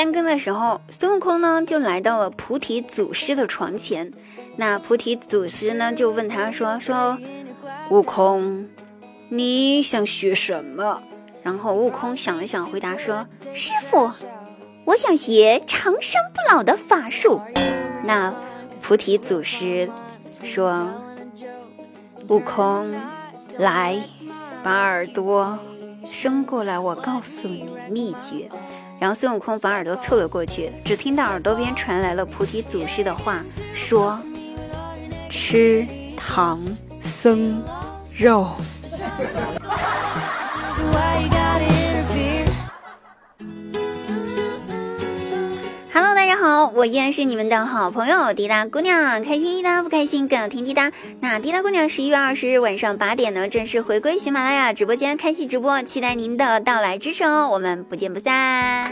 三更的时候，孙悟空呢就来到了菩提祖师的床前。那菩提祖师呢就问他说：“说悟空，你想学什么？”然后悟空想了想，回答说：“师傅，我想学长生不老的法术。”那菩提祖师说：“悟空，来，把耳朵伸过来，我告诉你秘诀。”然后孙悟空把耳朵凑了过去，只听到耳朵边传来了菩提祖师的话，说：“吃唐僧肉。”好，我依然是你们的好朋友滴答姑娘，开心滴答，不开心更要听滴答。那滴答姑娘十一月二十日晚上八点呢，正式回归喜马拉雅直播间开启直播，期待您的到来支持哦，我们不见不散。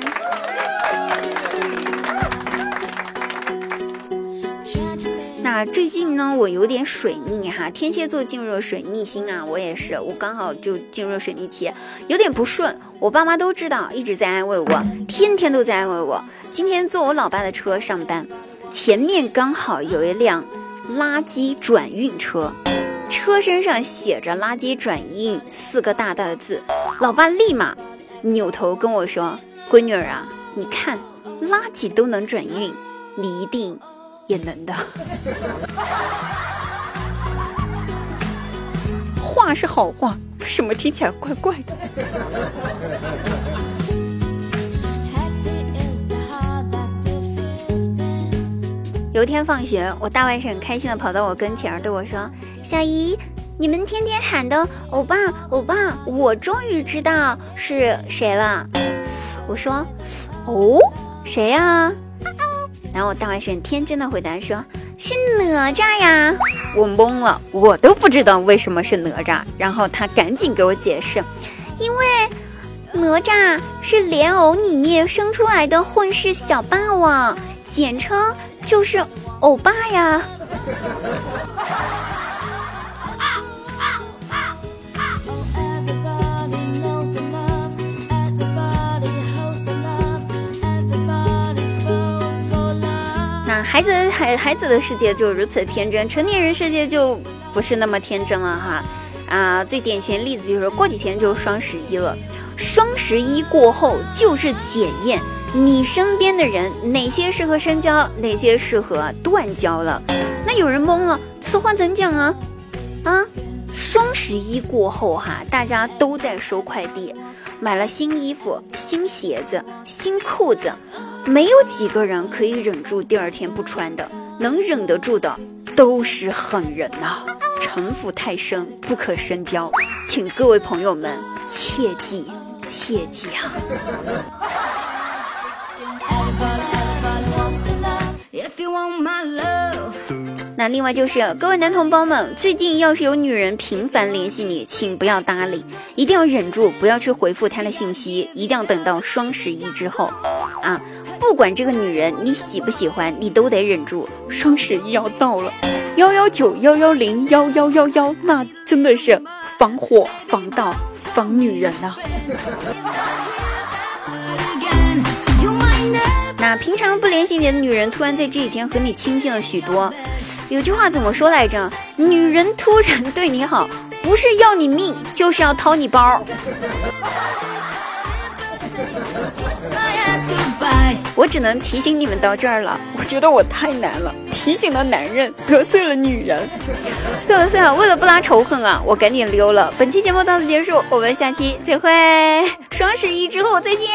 最近呢，我有点水逆哈，天蝎座进入了水逆星啊，我也是，我刚好就进入了水逆期，有点不顺。我爸妈都知道，一直在安慰我，天天都在安慰我。今天坐我老爸的车上班，前面刚好有一辆垃圾转运车，车身上写着“垃圾转运”四个大大的字。老爸立马扭头跟我说：“闺女儿啊，你看垃圾都能转运，你一定。”也能的，话是好话，为什么听起来怪怪的？有一天放学，我大外甥开心的跑到我跟前，对我说：“小姨，你们天天喊的欧巴欧巴，我终于知道是谁了。”我说：“哦，谁呀？”然后大外甥天真的回答说：“是哪吒呀！”我懵了，我都不知道为什么是哪吒。然后他赶紧给我解释：“因为哪吒是莲藕里面生出来的混世小霸王，简称就是欧巴呀。”孩子孩孩子的世界就如此天真，成年人世界就不是那么天真了哈。啊，最典型例子就是过几天就双十一了，双十一过后就是检验你身边的人哪些适合深交，哪些适合断交了。那有人懵了，此话怎讲啊？啊，双十一过后哈，大家都在收快递，买了新衣服、新鞋子、新裤子。没有几个人可以忍住第二天不穿的，能忍得住的都是狠人呐！城府太深，不可深交，请各位朋友们切记切记啊！If you want my love,！那另外就是各位男同胞们，最近要是有女人频繁联系你，请不要搭理，一定要忍住，不要去回复她的信息，一定要等到双十一之后啊！不管这个女人你喜不喜欢，你都得忍住。双十一要到了，幺幺九幺幺零幺幺幺幺，那真的是防火防盗防女人呐。那平常不联系你的女人，突然在这几天和你亲近了许多。有句话怎么说来着？女人突然对你好，不是要你命，就是要掏你包。我只能提醒你们到这儿了。我觉得我太难了，提醒了男人，得罪了女人。算了算了，为了不拉仇恨啊，我赶紧溜了。本期节目到此结束，我们下期再会。双十一之后再见。